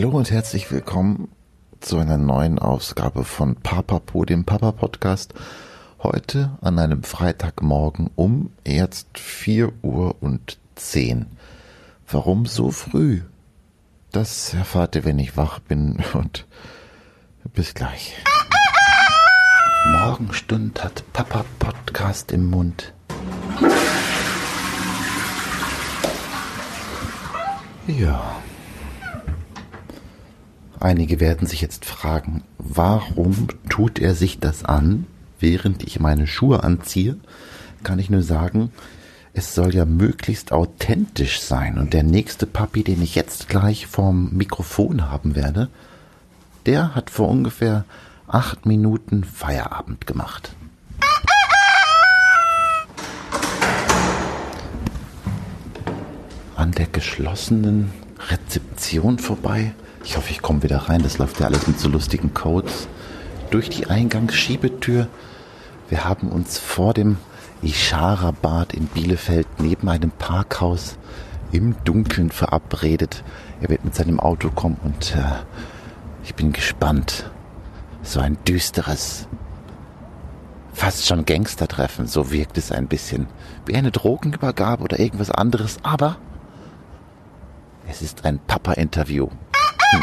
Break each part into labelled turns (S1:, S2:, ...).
S1: Hallo und herzlich willkommen zu einer neuen Ausgabe von Papapo, dem Papa Podcast. Heute an einem Freitagmorgen um jetzt 4 Uhr und 10. Warum so früh? Das erfahrt ihr, wenn ich wach bin und bis gleich. Morgenstund hat Papa Podcast im Mund. Ja. Einige werden sich jetzt fragen, warum tut er sich das an, während ich meine Schuhe anziehe? Kann ich nur sagen, es soll ja möglichst authentisch sein. Und der nächste Papi, den ich jetzt gleich vorm Mikrofon haben werde, der hat vor ungefähr acht Minuten Feierabend gemacht. An der geschlossenen Rezeption vorbei ich hoffe, ich komme wieder rein. Das läuft ja alles mit so lustigen Codes. Durch die Eingangsschiebetür. Wir haben uns vor dem Ishara-Bad in Bielefeld neben einem Parkhaus im Dunkeln verabredet. Er wird mit seinem Auto kommen und äh, ich bin gespannt. So ein düsteres, fast schon Gangstertreffen. So wirkt es ein bisschen wie eine Drogenübergabe oder irgendwas anderes. Aber es ist ein Papa-Interview.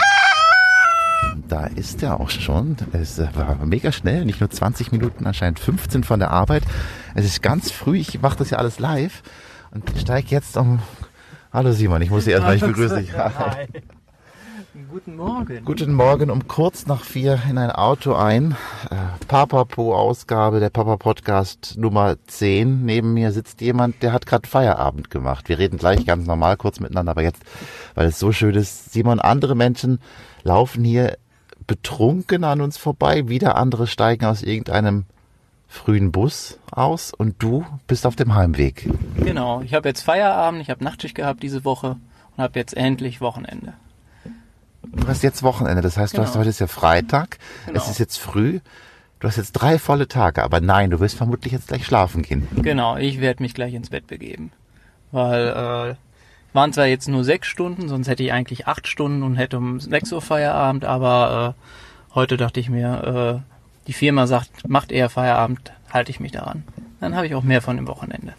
S1: Da ist er auch schon. Es war mega schnell, nicht nur 20 Minuten, anscheinend 15 von der Arbeit. Es ist ganz früh, ich mache das ja alles live und steige jetzt um. Hallo Simon, ich muss Sie erstmal nicht begrüßen.
S2: Hi. Guten Morgen.
S1: Guten Morgen um kurz nach vier in ein Auto ein. Äh, Papapo-Ausgabe, der Papa-Podcast Nummer 10. Neben mir sitzt jemand, der hat gerade Feierabend gemacht. Wir reden gleich ganz normal kurz miteinander, aber jetzt, weil es so schön ist, Simon, andere Menschen laufen hier betrunken an uns vorbei, wieder andere steigen aus irgendeinem frühen Bus aus und du bist auf dem Heimweg.
S2: Genau, ich habe jetzt Feierabend, ich habe Nachtschicht gehabt diese Woche und habe jetzt endlich Wochenende.
S1: Du hast jetzt Wochenende, das heißt, genau. du hast genau. heute ist ja Freitag, genau. es ist jetzt früh, du hast jetzt drei volle Tage, aber nein, du wirst vermutlich jetzt gleich schlafen gehen.
S2: Genau, ich werde mich gleich ins Bett begeben, weil äh, waren zwar jetzt nur sechs Stunden, sonst hätte ich eigentlich acht Stunden und hätte um sechs Uhr Feierabend, aber äh, heute dachte ich mir, äh, die Firma sagt, macht eher Feierabend, halte ich mich daran. Dann habe ich auch mehr von dem Wochenende.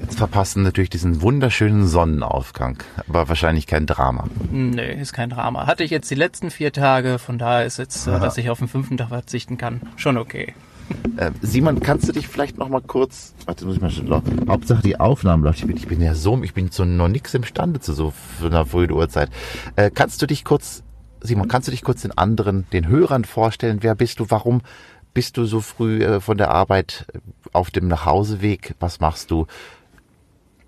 S1: Jetzt verpassen natürlich diesen wunderschönen Sonnenaufgang, aber wahrscheinlich kein Drama.
S2: Nee, ist kein Drama. Hatte ich jetzt die letzten vier Tage, von daher ist jetzt, Aha. dass ich auf den fünften Tag verzichten kann, schon okay.
S1: Äh, Simon, kannst du dich vielleicht noch mal kurz, warte, muss ich mal schon, Hauptsache die Aufnahme läuft. Ich bin, ich bin ja so, ich bin zu noch nichts imstande zu so einer frühen Uhrzeit. Äh, kannst du dich kurz, Simon, kannst du dich kurz den anderen, den Hörern vorstellen? Wer bist du? Warum bist du so früh äh, von der Arbeit äh, auf dem Nachhauseweg? Was machst du?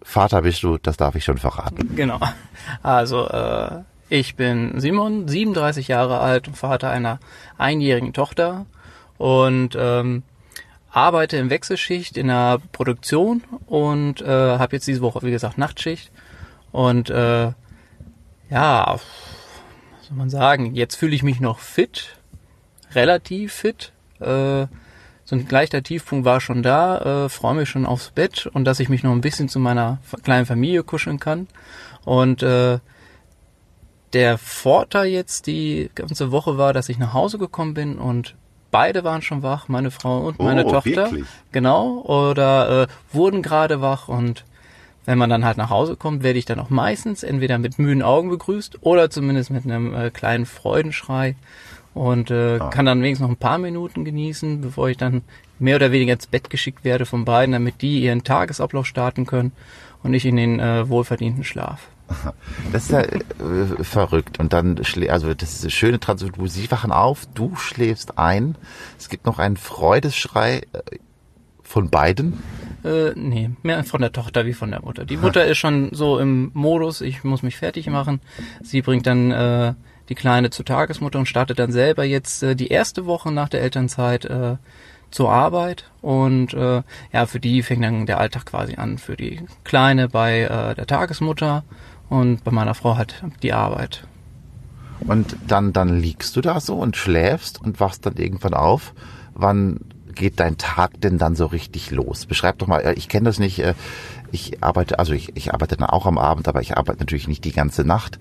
S1: Vater bist du, das darf ich schon verraten.
S2: Genau. Also, äh, ich bin Simon, 37 Jahre alt und Vater einer einjährigen Tochter und ähm, arbeite in Wechselschicht in der Produktion und äh, habe jetzt diese Woche, wie gesagt, Nachtschicht. Und äh, ja, was soll man sagen, jetzt fühle ich mich noch fit, relativ fit. Äh, so ein leichter Tiefpunkt war schon da, äh, freue mich schon aufs Bett und dass ich mich noch ein bisschen zu meiner kleinen Familie kuscheln kann. Und äh, der Vorteil jetzt die ganze Woche war, dass ich nach Hause gekommen bin und beide waren schon wach, meine Frau und meine oh, Tochter. Wirklich? Genau, oder äh, wurden gerade wach und wenn man dann halt nach Hause kommt, werde ich dann auch meistens entweder mit müden Augen begrüßt oder zumindest mit einem äh, kleinen Freudenschrei und äh, ah. kann dann wenigstens noch ein paar Minuten genießen, bevor ich dann mehr oder weniger ins Bett geschickt werde von beiden, damit die ihren Tagesablauf starten können und ich in den äh, wohlverdienten Schlaf.
S1: Das ist ja äh, verrückt. Und dann, also das ist eine schöne Transition. Sie wachen auf, du schläfst ein. Es gibt noch einen Freudeschrei äh, von beiden.
S2: Äh, nee, mehr von der Tochter wie von der Mutter. Die Mutter ist schon so im Modus, ich muss mich fertig machen. Sie bringt dann äh, die Kleine zur Tagesmutter und startet dann selber jetzt äh, die erste Woche nach der Elternzeit äh, zur Arbeit und äh, ja, für die fängt dann der Alltag quasi an. Für die Kleine bei äh, der Tagesmutter und bei meiner Frau halt die Arbeit.
S1: Und dann, dann liegst du da so und schläfst und wachst dann irgendwann auf. Wann geht dein Tag denn dann so richtig los? Beschreib doch mal, äh, ich kenne das nicht, äh, ich arbeite, also ich, ich arbeite dann auch am Abend, aber ich arbeite natürlich nicht die ganze Nacht.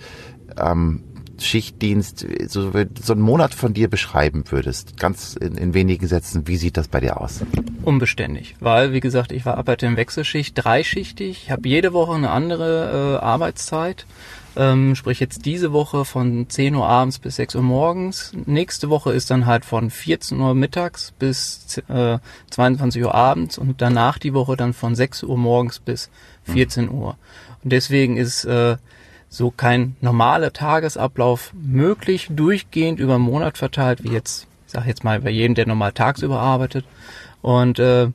S1: Ähm, Schichtdienst, so, so einen Monat von dir beschreiben würdest, ganz in, in, wenigen Sätzen, wie sieht das bei dir aus?
S2: Unbeständig, weil, wie gesagt, ich war arbeite in Wechselschicht, dreischichtig, habe jede Woche eine andere äh, Arbeitszeit. Ähm, sprich jetzt diese Woche von 10 Uhr abends bis 6 Uhr morgens. Nächste Woche ist dann halt von 14 Uhr mittags bis äh, 22 Uhr abends und danach die Woche dann von 6 Uhr morgens bis 14 mhm. Uhr. Und deswegen ist äh, so kein normaler Tagesablauf möglich, durchgehend über einen Monat verteilt, wie jetzt, ich sag jetzt mal, bei jedem, der normal tagsüber arbeitet. Und äh,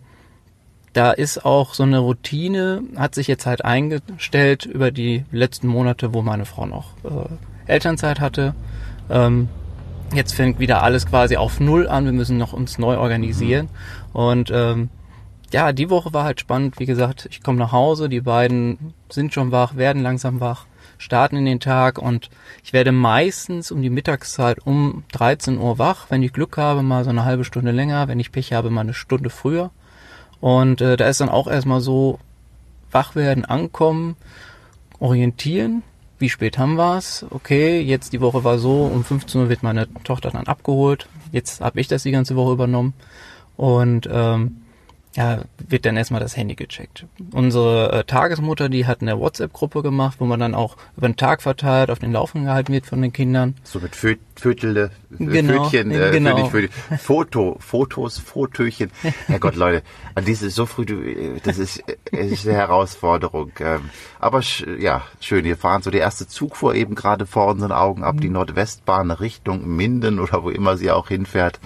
S2: da ist auch so eine Routine, hat sich jetzt halt eingestellt über die letzten Monate, wo meine Frau noch äh, Elternzeit hatte. Ähm, jetzt fängt wieder alles quasi auf Null an, wir müssen noch uns neu organisieren. Und ähm, ja, die Woche war halt spannend. Wie gesagt, ich komme nach Hause, die beiden sind schon wach, werden langsam wach starten in den Tag und ich werde meistens um die Mittagszeit um 13 Uhr wach. Wenn ich Glück habe, mal so eine halbe Stunde länger. Wenn ich Pech habe, mal eine Stunde früher. Und äh, da ist dann auch erstmal so wach werden, ankommen, orientieren. Wie spät haben wir's? Okay, jetzt die Woche war so, um 15 Uhr wird meine Tochter dann abgeholt. Jetzt habe ich das die ganze Woche übernommen. Und ähm, ja, wird dann erstmal das Handy gecheckt. Unsere äh, Tagesmutter, die hat eine WhatsApp-Gruppe gemacht, wo man dann auch über den Tag verteilt auf den Laufenden gehalten wird von den Kindern.
S1: So mit Vö Vötele, äh, genau, Fötchen, äh, genau. Fötchen, Foto, Fotos, Fotöchen. Herrgott, Leute, an diese so früh, das ist, ist eine Herausforderung. Ähm, aber ja, schön, wir fahren so, der erste Zug fuhr eben gerade vor unseren Augen ab, die mhm. Nordwestbahn Richtung Minden oder wo immer sie auch hinfährt.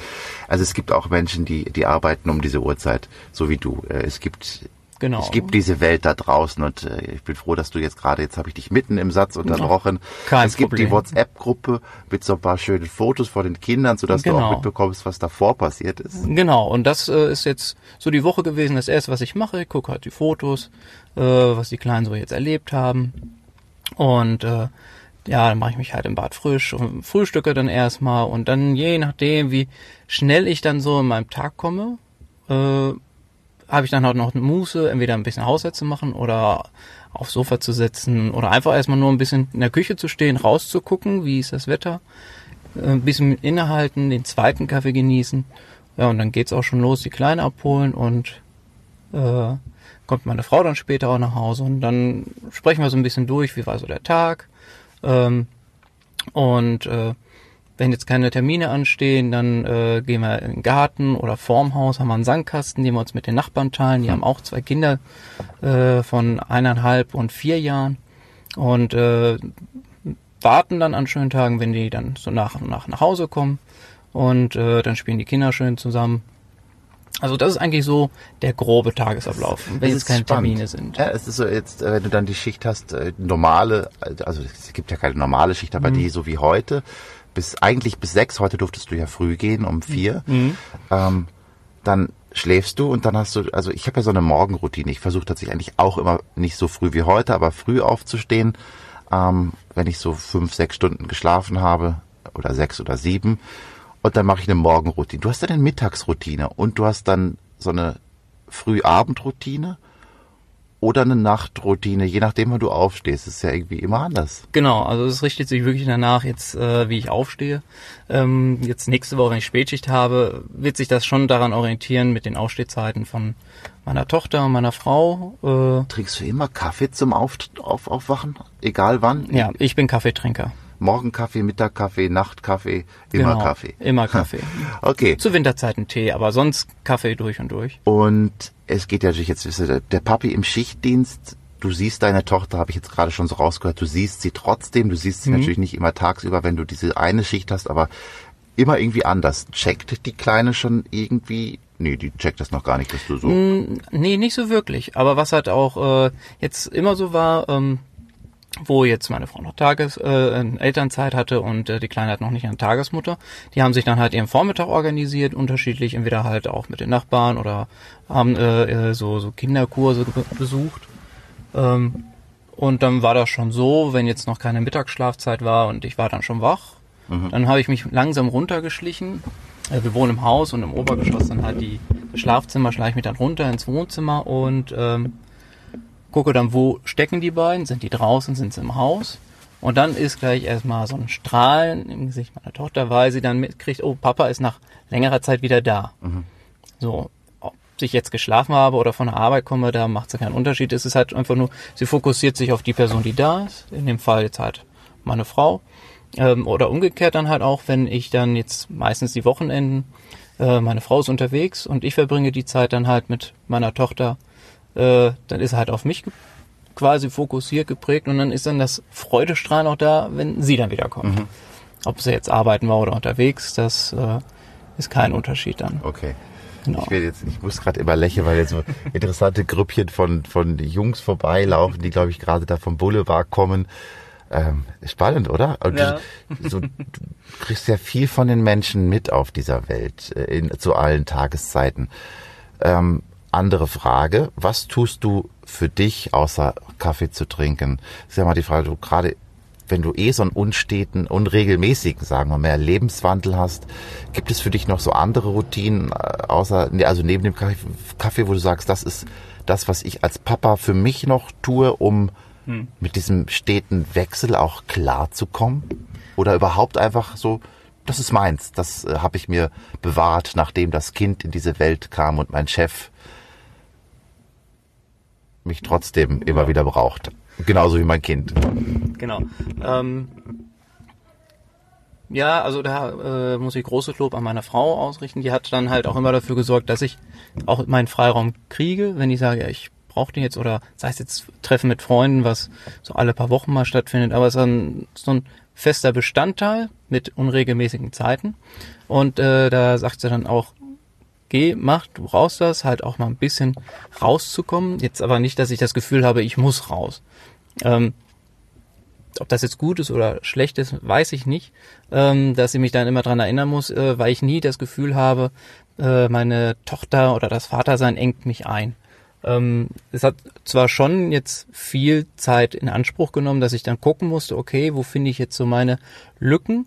S1: Also es gibt auch Menschen, die, die arbeiten um diese Uhrzeit, so wie du. Äh, es gibt Genau. Es gibt diese Welt da draußen und äh, ich bin froh, dass du jetzt gerade, jetzt habe ich dich mitten im Satz unterbrochen. Kein es gibt Problem. die WhatsApp-Gruppe mit so ein paar schönen Fotos von den Kindern, sodass genau. du auch genau. mitbekommst, was davor passiert ist.
S2: Genau, und das äh, ist jetzt so die Woche gewesen, das erste, was ich mache. Ich gucke halt die Fotos, äh, was die Kleinen so jetzt erlebt haben. Und äh, ja, dann mache ich mich halt im Bad frisch und frühstücke dann erstmal und dann je nachdem, wie schnell ich dann so in meinem Tag komme, äh, habe ich dann halt noch eine Muße, entweder ein bisschen Haushalt zu machen oder aufs Sofa zu setzen oder einfach erstmal nur ein bisschen in der Küche zu stehen, rauszugucken, wie ist das Wetter, äh, ein bisschen innehalten, den zweiten Kaffee genießen. Ja, und dann geht's auch schon los, die Kleine abholen und äh, kommt meine Frau dann später auch nach Hause und dann sprechen wir so ein bisschen durch, wie war so der Tag. Ähm, und äh, wenn jetzt keine Termine anstehen, dann äh, gehen wir in den Garten oder vorm Haus, haben wir einen Sandkasten, den wir uns mit den Nachbarn teilen. Die haben auch zwei Kinder äh, von eineinhalb und vier Jahren und äh, warten dann an schönen Tagen, wenn die dann so nach und nach nach Hause kommen und äh, dann spielen die Kinder schön zusammen. Also das ist eigentlich so der grobe Tagesablauf, wenn jetzt keine spannend. Termine sind.
S1: Ja, es ist so jetzt, äh, wenn du dann die Schicht hast, äh, normale, also es gibt ja keine normale Schicht, aber mhm. die so wie heute, bis eigentlich bis sechs, heute durftest du ja früh gehen, um vier. Mhm. Ähm, dann schläfst du und dann hast du, also ich habe ja so eine Morgenroutine. Ich versuche tatsächlich eigentlich auch immer nicht so früh wie heute, aber früh aufzustehen, ähm, wenn ich so fünf, sechs Stunden geschlafen habe oder sechs oder sieben. Und dann mache ich eine Morgenroutine. Du hast dann eine Mittagsroutine und du hast dann so eine Frühabendroutine oder eine Nachtroutine, je nachdem, wann du aufstehst. Das ist ja irgendwie immer anders.
S2: Genau, also es richtet sich wirklich danach jetzt, äh, wie ich aufstehe. Ähm, jetzt nächste Woche, wenn ich Spätschicht habe, wird sich das schon daran orientieren mit den Aufstehzeiten von meiner Tochter und meiner Frau.
S1: Äh, Trinkst du immer Kaffee zum Auf, auf, Aufwachen? Egal wann?
S2: Ja, ich bin Kaffeetrinker.
S1: Morgenkaffee, Mittagkaffee, Nachtkaffee, immer genau, Kaffee.
S2: Immer Kaffee.
S1: okay.
S2: Zu Winterzeiten Tee, aber sonst Kaffee durch und durch.
S1: Und es geht ja natürlich jetzt, der Papi im Schichtdienst, du siehst deine Tochter, habe ich jetzt gerade schon so rausgehört, du siehst sie trotzdem, du siehst sie mhm. natürlich nicht immer tagsüber, wenn du diese eine Schicht hast, aber immer irgendwie anders. Checkt die Kleine schon irgendwie Nee, die checkt das noch gar nicht, dass du so. Mm,
S2: nee, nicht so wirklich. Aber was halt auch äh, jetzt immer so war, ähm, wo jetzt meine Frau noch Tages äh, Elternzeit hatte und äh, die Kleine hat noch nicht eine Tagesmutter. Die haben sich dann halt ihren Vormittag organisiert, unterschiedlich, entweder halt auch mit den Nachbarn oder haben äh, äh so, so Kinderkurse besucht. Ähm, und dann war das schon so, wenn jetzt noch keine Mittagsschlafzeit war und ich war dann schon wach, mhm. dann habe ich mich langsam runtergeschlichen. Äh, wir wohnen im Haus und im Obergeschoss dann halt die Schlafzimmer, schleiche ich mich dann runter ins Wohnzimmer und ähm, gucke dann, wo stecken die beiden, sind die draußen, sind sie im Haus Und dann ist gleich erstmal so ein Strahlen im Gesicht meiner Tochter, weil sie dann mitkriegt, oh, Papa ist nach längerer Zeit wieder da. Mhm. So, ob ich jetzt geschlafen habe oder von der Arbeit komme, da macht es keinen Unterschied. Es ist halt einfach nur, sie fokussiert sich auf die Person, die da ist. In dem Fall jetzt halt meine Frau. Ähm, oder umgekehrt dann halt auch, wenn ich dann jetzt meistens die Wochenenden, äh, meine Frau ist unterwegs und ich verbringe die Zeit dann halt mit meiner Tochter, äh, dann ist er halt auf mich quasi fokussiert geprägt und dann ist dann das Freudestrahlen auch da, wenn sie dann wieder kommt. Mhm. Ob sie jetzt arbeiten war oder unterwegs, das äh, ist kein Unterschied dann.
S1: Okay. Genau. Ich, will jetzt, ich muss gerade immer lächeln, weil jetzt so interessante Grüppchen von, von Jungs vorbeilaufen, die, glaube ich, gerade da vom Boulevard kommen. Ähm, spannend, oder? Und ja. du, so, du kriegst ja viel von den Menschen mit auf dieser Welt, äh, in, zu allen Tageszeiten. Ähm, andere Frage, was tust du für dich, außer Kaffee zu trinken? Das ist ja mal die Frage, du gerade wenn du eh so einen unsteten, unregelmäßigen, sagen wir mehr, Lebenswandel hast, gibt es für dich noch so andere Routinen, äh, außer, also neben dem Kaffee, wo du sagst, das ist das, was ich als Papa für mich noch tue, um hm. mit diesem steten Wechsel auch klar zu kommen? Oder überhaupt einfach so, das ist meins, das äh, habe ich mir bewahrt, nachdem das Kind in diese Welt kam und mein Chef mich trotzdem immer wieder braucht. Genauso wie mein Kind.
S2: Genau. Ähm, ja, also da äh, muss ich großes Lob an meine Frau ausrichten. Die hat dann halt auch immer dafür gesorgt, dass ich auch meinen Freiraum kriege, wenn ich sage, ja, ich brauche den jetzt oder sei es jetzt Treffen mit Freunden, was so alle paar Wochen mal stattfindet, aber es ist dann so ein fester Bestandteil mit unregelmäßigen Zeiten. Und äh, da sagt sie dann auch, geh, mach, du brauchst das, halt auch mal ein bisschen rauszukommen. Jetzt aber nicht, dass ich das Gefühl habe, ich muss raus. Ähm, ob das jetzt gut ist oder schlecht ist, weiß ich nicht. Ähm, dass ich mich dann immer dran erinnern muss, äh, weil ich nie das Gefühl habe, äh, meine Tochter oder das Vatersein engt mich ein. Ähm, es hat zwar schon jetzt viel Zeit in Anspruch genommen, dass ich dann gucken musste, okay, wo finde ich jetzt so meine Lücken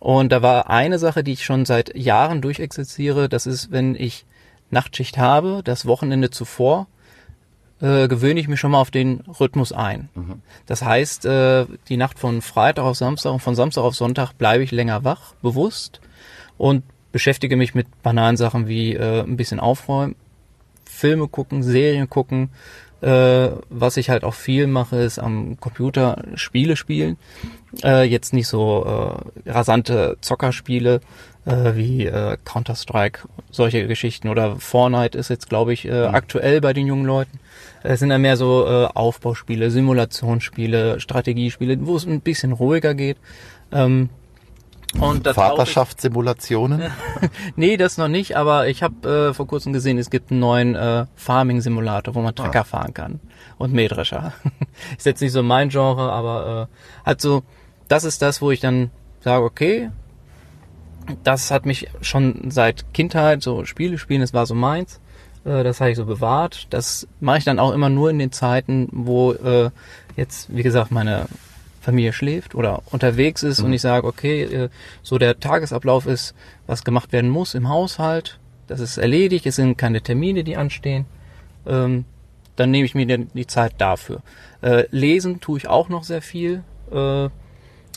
S2: und da war eine Sache, die ich schon seit Jahren durchexerziere, das ist, wenn ich Nachtschicht habe, das Wochenende zuvor, äh, gewöhne ich mich schon mal auf den Rhythmus ein. Mhm. Das heißt, äh, die Nacht von Freitag auf Samstag und von Samstag auf Sonntag bleibe ich länger wach, bewusst und beschäftige mich mit banalen Sachen wie äh, ein bisschen aufräumen, Filme gucken, Serien gucken, äh, was ich halt auch viel mache, ist am Computer Spiele spielen. Äh, jetzt nicht so äh, rasante Zockerspiele äh, wie äh, Counter-Strike, solche Geschichten. Oder Fortnite ist jetzt, glaube ich, äh, mhm. aktuell bei den jungen Leuten. Es sind dann mehr so äh, Aufbauspiele, Simulationsspiele, Strategiespiele, wo es ein bisschen ruhiger geht. Ähm,
S1: und Vaterschaftssimulationen?
S2: nee, das noch nicht, aber ich habe äh, vor kurzem gesehen, es gibt einen neuen äh, Farming-Simulator, wo man Trecker ah. fahren kann. Und Mähdrescher. ist jetzt nicht so mein Genre, aber äh, halt so, das ist das, wo ich dann sage, okay, das hat mich schon seit Kindheit, so Spiele spielen, das war so meins. Äh, das habe ich so bewahrt. Das mache ich dann auch immer nur in den Zeiten, wo äh, jetzt, wie gesagt, meine Familie schläft oder unterwegs ist mhm. und ich sage, okay, äh, so der Tagesablauf ist, was gemacht werden muss im Haushalt, das ist erledigt, es sind keine Termine, die anstehen, ähm, dann nehme ich mir die Zeit dafür. Äh, lesen tue ich auch noch sehr viel äh,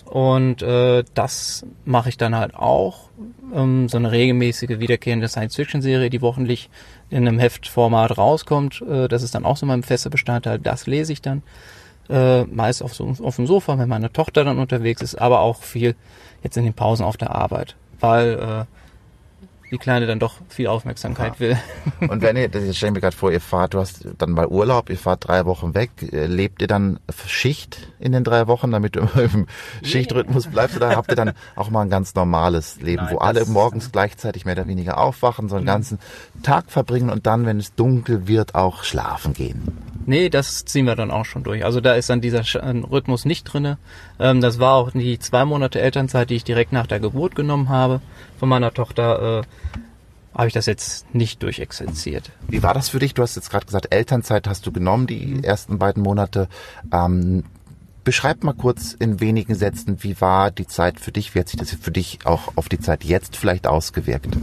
S2: und äh, das mache ich dann halt auch. Ähm, so eine regelmäßige wiederkehrende Science-Fiction-Serie, die wochentlich in einem Heftformat rauskommt, äh, das ist dann auch so mein fester Bestandteil, das lese ich dann äh, meist auf, so, auf dem Sofa, wenn meine Tochter dann unterwegs ist, aber auch viel jetzt in den Pausen auf der Arbeit, weil äh, die Kleine dann doch viel Aufmerksamkeit ja. will.
S1: Und wenn ihr, das stelle ich mir gerade vor, ihr fahrt, du hast dann mal Urlaub, ihr fahrt drei Wochen weg, äh, lebt ihr dann Schicht in den drei Wochen, damit du immer im Schichtrhythmus bleibst, oder habt ihr dann auch mal ein ganz normales Leben, Nein, wo alle morgens gleichzeitig mehr oder weniger aufwachen, so einen mhm. ganzen Tag verbringen und dann, wenn es dunkel wird, auch schlafen gehen?
S2: Nee, das ziehen wir dann auch schon durch. Also da ist dann dieser Rhythmus nicht drinne. Ähm, das war auch die zwei Monate Elternzeit, die ich direkt nach der Geburt genommen habe von meiner Tochter. Äh, habe ich das jetzt nicht durchexerziert.
S1: Wie war das für dich? Du hast jetzt gerade gesagt, Elternzeit hast du genommen, die mhm. ersten beiden Monate. Ähm, beschreib mal kurz in wenigen Sätzen, wie war die Zeit für dich? Wie hat sich das für dich auch auf die Zeit jetzt vielleicht ausgewirkt?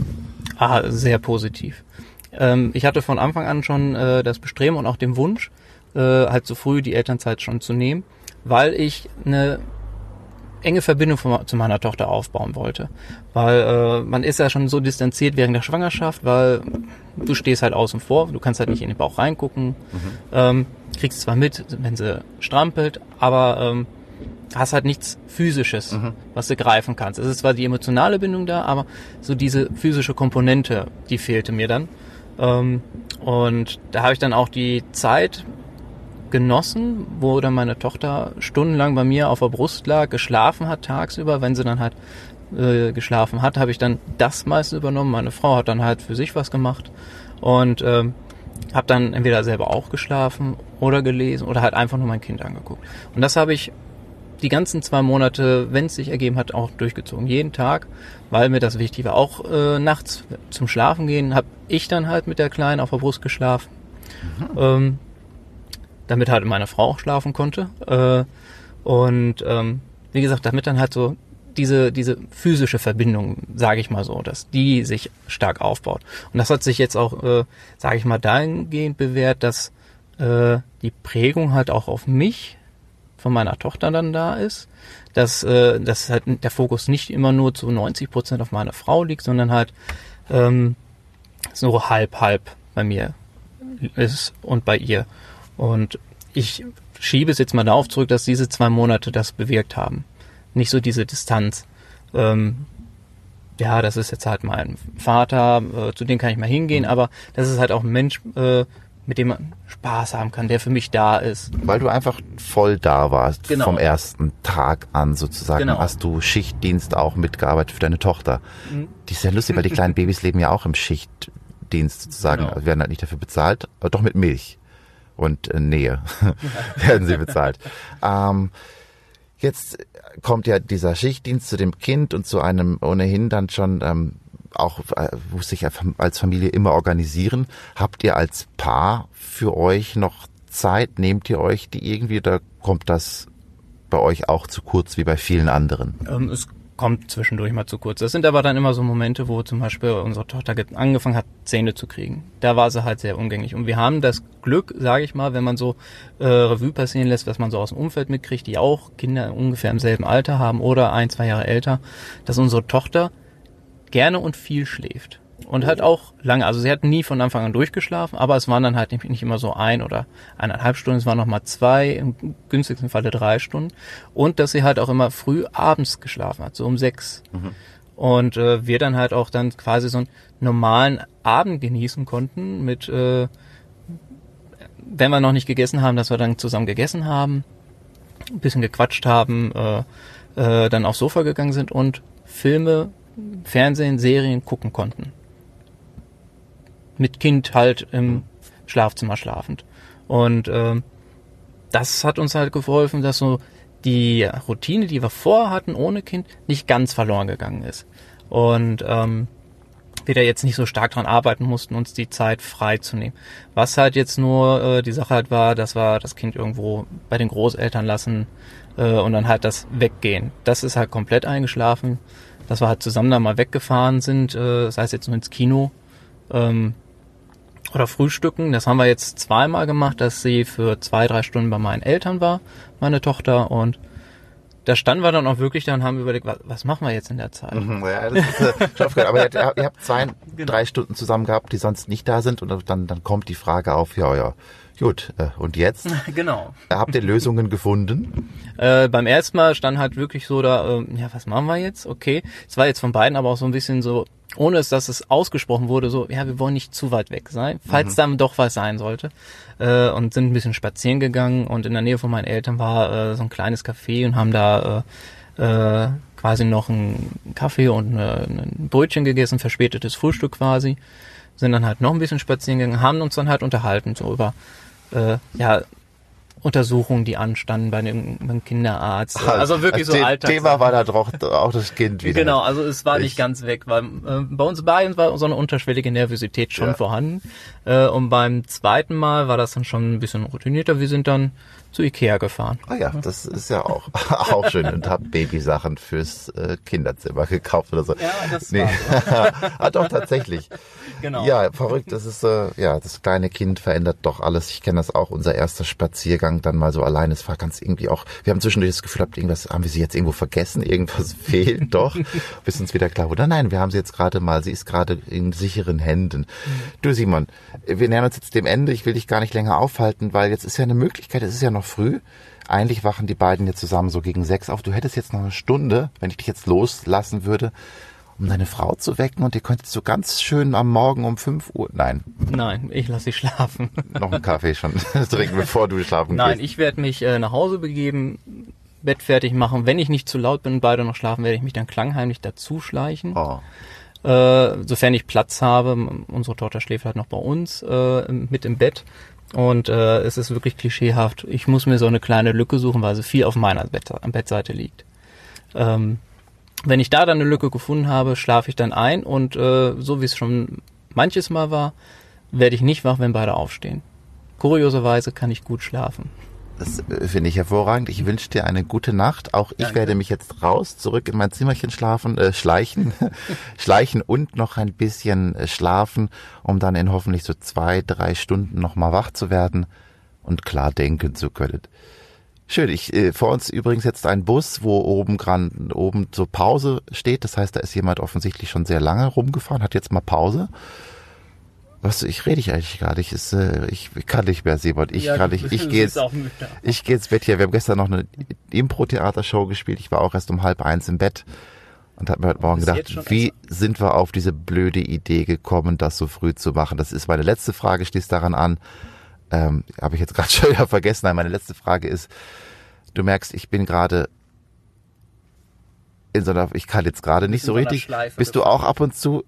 S2: Ah, sehr positiv. Ähm, ich hatte von Anfang an schon äh, das Bestreben und auch den Wunsch, äh, halt so früh die Elternzeit schon zu nehmen, weil ich eine enge Verbindung von, zu meiner Tochter aufbauen wollte. Weil äh, man ist ja schon so distanziert während der Schwangerschaft, weil du stehst halt außen vor, du kannst halt nicht in den Bauch reingucken, mhm. ähm, kriegst zwar mit, wenn sie strampelt, aber ähm, hast halt nichts Physisches, mhm. was du greifen kannst. Es ist zwar die emotionale Bindung da, aber so diese physische Komponente, die fehlte mir dann. Ähm, und da habe ich dann auch die Zeit genossen, wo dann meine Tochter stundenlang bei mir auf der Brust lag, geschlafen hat tagsüber. Wenn sie dann halt äh, geschlafen hat, habe ich dann das meiste übernommen. Meine Frau hat dann halt für sich was gemacht und ähm, habe dann entweder selber auch geschlafen oder gelesen oder halt einfach nur mein Kind angeguckt. Und das habe ich die ganzen zwei Monate, wenn es sich ergeben hat, auch durchgezogen. Jeden Tag, weil mir das wichtig war. Auch äh, nachts zum Schlafen gehen habe ich dann halt mit der Kleinen auf der Brust geschlafen. Mhm. Ähm, damit halt meine Frau auch schlafen konnte. Äh, und ähm, wie gesagt, damit dann halt so diese, diese physische Verbindung, sage ich mal so, dass die sich stark aufbaut. Und das hat sich jetzt auch, äh, sage ich mal, dahingehend bewährt, dass äh, die Prägung halt auch auf mich von meiner Tochter dann da ist, dass, äh, dass halt der Fokus nicht immer nur zu 90 Prozent auf meine Frau liegt, sondern halt ähm, so halb halb bei mir ist und bei ihr. Und ich schiebe es jetzt mal darauf zurück, dass diese zwei Monate das bewirkt haben. Nicht so diese Distanz. Ähm, ja, das ist jetzt halt mein Vater, äh, zu dem kann ich mal hingehen, mhm. aber das ist halt auch ein Mensch, äh, mit dem man Spaß haben kann, der für mich da ist.
S1: Weil du einfach voll da warst genau. vom ersten Tag an sozusagen. Genau. Hast du Schichtdienst auch mitgearbeitet für deine Tochter. Mhm. Die ist ja lustig, weil die kleinen Babys leben ja auch im Schichtdienst sozusagen. Genau. Also werden halt nicht dafür bezahlt, aber doch mit Milch und äh, Nähe werden sie bezahlt. ähm, jetzt kommt ja dieser Schichtdienst zu dem Kind und zu einem ohnehin dann schon ähm, auch äh, muss sich als Familie immer organisieren. Habt ihr als Paar für euch noch Zeit? Nehmt ihr euch die irgendwie oder kommt das bei euch auch zu kurz wie bei vielen anderen?
S2: Ähm, es kommt zwischendurch mal zu kurz. Das sind aber dann immer so Momente, wo zum Beispiel unsere Tochter angefangen hat, Zähne zu kriegen. Da war sie halt sehr umgänglich. Und wir haben das Glück, sage ich mal, wenn man so äh, Revue passieren lässt, was man so aus dem Umfeld mitkriegt, die auch Kinder ungefähr im selben Alter haben oder ein, zwei Jahre älter, dass unsere Tochter gerne und viel schläft. Und halt auch lange. Also sie hat nie von Anfang an durchgeschlafen, aber es waren dann halt nicht, immer so ein oder eineinhalb Stunden, es waren nochmal zwei, im günstigsten Falle drei Stunden. Und dass sie halt auch immer früh abends geschlafen hat, so um sechs. Mhm. Und äh, wir dann halt auch dann quasi so einen normalen Abend genießen konnten mit, äh, wenn wir noch nicht gegessen haben, dass wir dann zusammen gegessen haben, ein bisschen gequatscht haben, äh, äh, dann aufs Sofa gegangen sind und Filme Fernsehen, Serien gucken konnten. Mit Kind halt im Schlafzimmer schlafend. Und äh, das hat uns halt geholfen, dass so die Routine, die wir vorher hatten ohne Kind, nicht ganz verloren gegangen ist. Und ähm, wir da jetzt nicht so stark dran arbeiten mussten, uns die Zeit frei zu nehmen. Was halt jetzt nur äh, die Sache halt war, dass wir das Kind irgendwo bei den Großeltern lassen äh, und dann halt das Weggehen. Das ist halt komplett eingeschlafen dass wir halt zusammen da mal weggefahren sind, äh, sei es jetzt nur ins Kino ähm, oder Frühstücken. Das haben wir jetzt zweimal gemacht, dass sie für zwei, drei Stunden bei meinen Eltern war, meine Tochter. Und da standen wir dann auch wirklich da und haben überlegt, was, was machen wir jetzt in der Zeit? Mhm, ja, das
S1: ist, äh, aber ihr, ihr habt zwei, genau. drei Stunden zusammen gehabt, die sonst nicht da sind und dann, dann kommt die Frage auf, ja, ja, Gut, äh, und jetzt?
S2: Genau.
S1: Habt ihr Lösungen gefunden?
S2: Äh, beim ersten Mal stand halt wirklich so da, äh, ja, was machen wir jetzt? Okay. Es war jetzt von beiden aber auch so ein bisschen so, ohne es, dass es ausgesprochen wurde, so, ja, wir wollen nicht zu weit weg sein, falls mhm. dann doch was sein sollte. Äh, und sind ein bisschen spazieren gegangen und in der Nähe von meinen Eltern war äh, so ein kleines Café und haben da äh, äh, quasi noch einen Kaffee und eine, ein Brötchen gegessen, verspätetes Frühstück quasi. Sind dann halt noch ein bisschen spazieren gegangen, haben uns dann halt unterhalten, so über äh, ja, Untersuchungen, die anstanden bei beim Kinderarzt.
S1: Also wirklich so Alltag. Thema war da doch auch das Kind wieder.
S2: Genau, also es war ich. nicht ganz weg, weil äh, bei uns beiden war so eine unterschwellige Nervosität schon ja. vorhanden. Äh, und beim zweiten Mal war das dann schon ein bisschen routinierter. Wir sind dann zu Ikea gefahren.
S1: Ah ja, das ist ja auch, auch schön und hab Babysachen fürs äh, Kinderzimmer gekauft oder so.
S2: Ja, das
S1: nee. ah, doch, tatsächlich.
S2: Genau.
S1: Ja, verrückt. Das ist, äh, ja, das kleine Kind verändert doch alles. Ich kenne das auch. Unser erster Spaziergang dann mal so allein. Es war ganz irgendwie auch, wir haben zwischendurch das Gefühl gehabt, irgendwas, haben wir sie jetzt irgendwo vergessen? Irgendwas fehlt doch. Bis uns wieder klar wurde, nein, wir haben sie jetzt gerade mal, sie ist gerade in sicheren Händen. Du Simon, wir nähern uns jetzt dem Ende. Ich will dich gar nicht länger aufhalten, weil jetzt ist ja eine Möglichkeit, es ist ja noch früh. Eigentlich wachen die beiden jetzt zusammen so gegen sechs auf. Du hättest jetzt noch eine Stunde, wenn ich dich jetzt loslassen würde, um deine Frau zu wecken und ihr könntet so ganz schön am Morgen um fünf Uhr, nein,
S2: Nein, ich lasse sie schlafen.
S1: noch einen Kaffee schon trinken, bevor du schlafen
S2: Nein,
S1: gehst.
S2: ich werde mich äh, nach Hause begeben, Bett fertig machen. Wenn ich nicht zu laut bin und beide noch schlafen, werde ich mich dann klangheimlich dazu schleichen.
S1: Oh.
S2: Äh, sofern ich Platz habe. Unsere Tochter schläft halt noch bei uns äh, mit im Bett. Und äh, es ist wirklich klischeehaft. Ich muss mir so eine kleine Lücke suchen, weil sie viel auf meiner Bett, Bettseite liegt. Ähm, wenn ich da dann eine Lücke gefunden habe, schlafe ich dann ein und äh, so wie es schon manches Mal war, werde ich nicht wach, wenn beide aufstehen. Kurioserweise kann ich gut schlafen.
S1: Das äh, finde ich hervorragend. Ich wünsche dir eine gute Nacht. Auch ich
S2: Danke.
S1: werde mich jetzt raus, zurück in mein Zimmerchen schlafen, äh, schleichen, schleichen und noch ein bisschen äh, schlafen, um dann in hoffentlich so zwei, drei Stunden nochmal wach zu werden und klar denken zu können. Schön, ich, äh, vor uns übrigens jetzt ein Bus, wo oben gran, oben so Pause steht. Das heißt, da ist jemand offensichtlich schon sehr lange rumgefahren, hat jetzt mal Pause. Was, ich rede ich eigentlich gar nicht. Ist, äh, ich kann nicht mehr, Simon. Ich kann nicht. Ich gehe jetzt, ich gehe ins Bett hier. Wir haben gestern noch eine Impro-Theatershow gespielt. Ich war auch erst um halb eins im Bett und habe mir heute Morgen gedacht, wie sind wir auf diese blöde Idee gekommen, das so früh zu machen? Das ist meine letzte Frage, schließt daran an. Ähm, habe ich jetzt gerade schon wieder vergessen. Nein, meine letzte Frage ist, du merkst, ich bin gerade in so einer, ich kann jetzt gerade nicht
S2: in
S1: so
S2: so
S1: richtig.
S2: Schleife
S1: Bist du auch ab und zu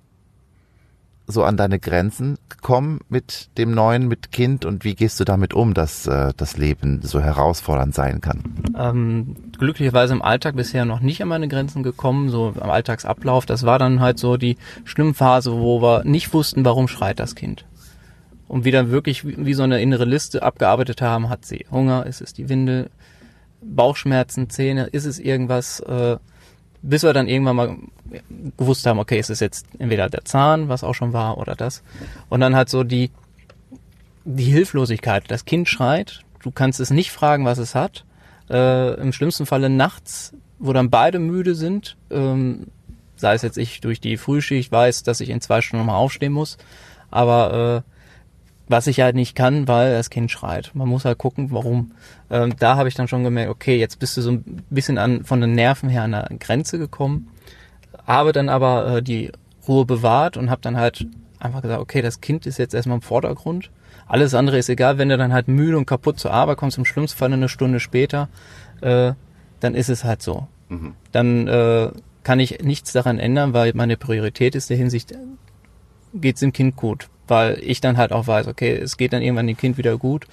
S1: so an deine Grenzen gekommen mit dem neuen, mit Kind und wie gehst du damit um, dass äh, das Leben so herausfordernd sein kann?
S2: Ähm, glücklicherweise im Alltag bisher noch nicht an meine Grenzen gekommen, so am Alltagsablauf. Das war dann halt so die schlimme Phase, wo wir nicht wussten, warum schreit das Kind. Und dann wirklich wie, wie so eine innere Liste abgearbeitet haben, hat sie Hunger, ist es die Windel, Bauchschmerzen, Zähne, ist es irgendwas, äh, bis wir dann irgendwann mal gewusst haben, okay, es ist jetzt entweder der Zahn, was auch schon war, oder das. Und dann halt so die, die Hilflosigkeit. Das Kind schreit, du kannst es nicht fragen, was es hat. Äh, Im schlimmsten Falle nachts, wo dann beide müde sind, ähm, sei es jetzt ich durch die Frühschicht weiß, dass ich in zwei Stunden nochmal aufstehen muss, aber äh, was ich halt nicht kann, weil das Kind schreit. Man muss halt gucken, warum. Ähm, da habe ich dann schon gemerkt, okay, jetzt bist du so ein bisschen an, von den Nerven her an der Grenze gekommen. Habe dann aber äh, die Ruhe bewahrt und habe dann halt einfach gesagt, okay, das Kind ist jetzt erstmal im Vordergrund. Alles andere ist egal, wenn du dann halt müde und kaputt zur Arbeit kommst, im schlimmsten Fall eine Stunde später, äh, dann ist es halt so. Dann äh, kann ich nichts daran ändern, weil meine Priorität ist der Hinsicht, geht's dem Kind gut. Weil ich dann halt auch weiß, okay, es geht dann irgendwann dem Kind wieder gut.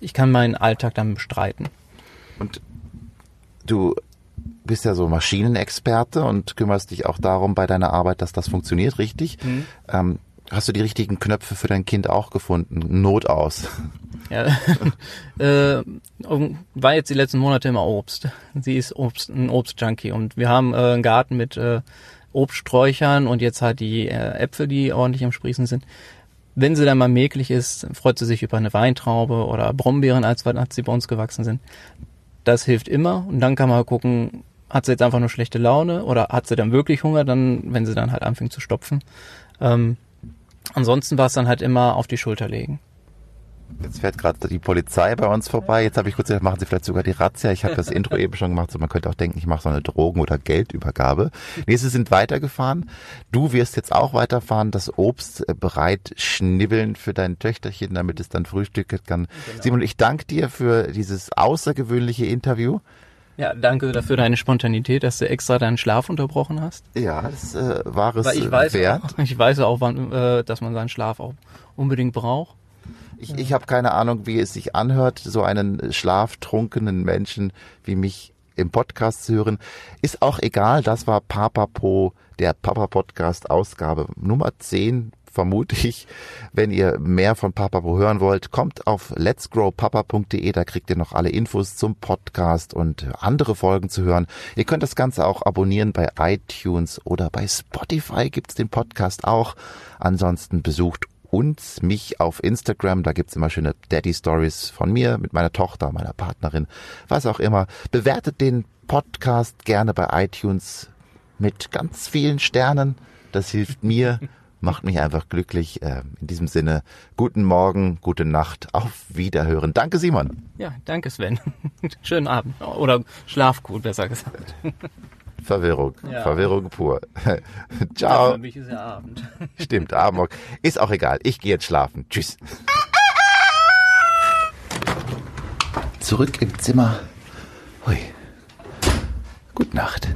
S2: Ich kann meinen Alltag dann bestreiten.
S1: Und du bist ja so Maschinenexperte und kümmerst dich auch darum bei deiner Arbeit, dass das funktioniert, richtig? Ähm, hast du die richtigen Knöpfe für dein Kind auch gefunden? Not aus.
S2: Ja, äh, war jetzt die letzten Monate immer Obst. Sie ist Obst, ein Obstjunkie und wir haben äh, einen Garten mit äh, Obststräuchern und jetzt halt die äh, Äpfel, die ordentlich am Sprießen sind. Wenn sie dann mal mäglich ist, freut sie sich über eine Weintraube oder Brombeeren, als, sie bei uns gewachsen sind. Das hilft immer und dann kann man gucken, hat sie jetzt einfach nur schlechte Laune oder hat sie dann wirklich Hunger, dann, wenn sie dann halt anfängt zu stopfen. Ähm, ansonsten war es dann halt immer auf die Schulter legen.
S1: Jetzt fährt gerade die Polizei bei uns vorbei. Jetzt habe ich kurz gedacht, machen Sie vielleicht sogar die Razzia. Ich habe das Intro eben schon gemacht, so man könnte auch denken, ich mache so eine Drogen- oder Geldübergabe. Nee, sie sind weitergefahren. Du wirst jetzt auch weiterfahren, das Obst äh, bereit schnibbeln für dein Töchterchen, damit es dann frühstücken kann. Simon, ich danke dir für dieses außergewöhnliche Interview.
S2: Ja, danke dafür deine Spontanität, dass du extra deinen Schlaf unterbrochen hast.
S1: Ja, das äh, war es
S2: Weil ich weiß,
S1: wert.
S2: auch, ich weiß auch, wann, äh, dass man seinen Schlaf auch unbedingt braucht.
S1: Ich, ich habe keine Ahnung, wie es sich anhört, so einen schlaftrunkenen Menschen wie mich im Podcast zu hören. Ist auch egal, das war Papapo, der Papa Podcast Ausgabe Nummer 10 vermute ich. Wenn ihr mehr von Papapo hören wollt, kommt auf letsgrowpapa.de, da kriegt ihr noch alle Infos zum Podcast und andere Folgen zu hören. Ihr könnt das Ganze auch abonnieren bei iTunes oder bei Spotify gibt's den Podcast auch. Ansonsten besucht uns, mich auf Instagram. Da gibt's immer schöne Daddy-Stories von mir mit meiner Tochter, meiner Partnerin, was auch immer. Bewertet den Podcast gerne bei iTunes mit ganz vielen Sternen. Das hilft mir, macht mich einfach glücklich. Ähm, in diesem Sinne, guten Morgen, gute Nacht, auf Wiederhören. Danke, Simon.
S2: Ja, danke, Sven. Schönen Abend. Oder schlaf gut, besser gesagt.
S1: Verwirrung,
S2: Ja.
S1: Verwirrung pur. Ciao.
S2: Für mich ist ja Abend.
S1: Stimmt, Abend. Ist auch egal. Ich gehe jetzt schlafen. Tschüss. Zurück im Zimmer. Hui. Gute Nacht.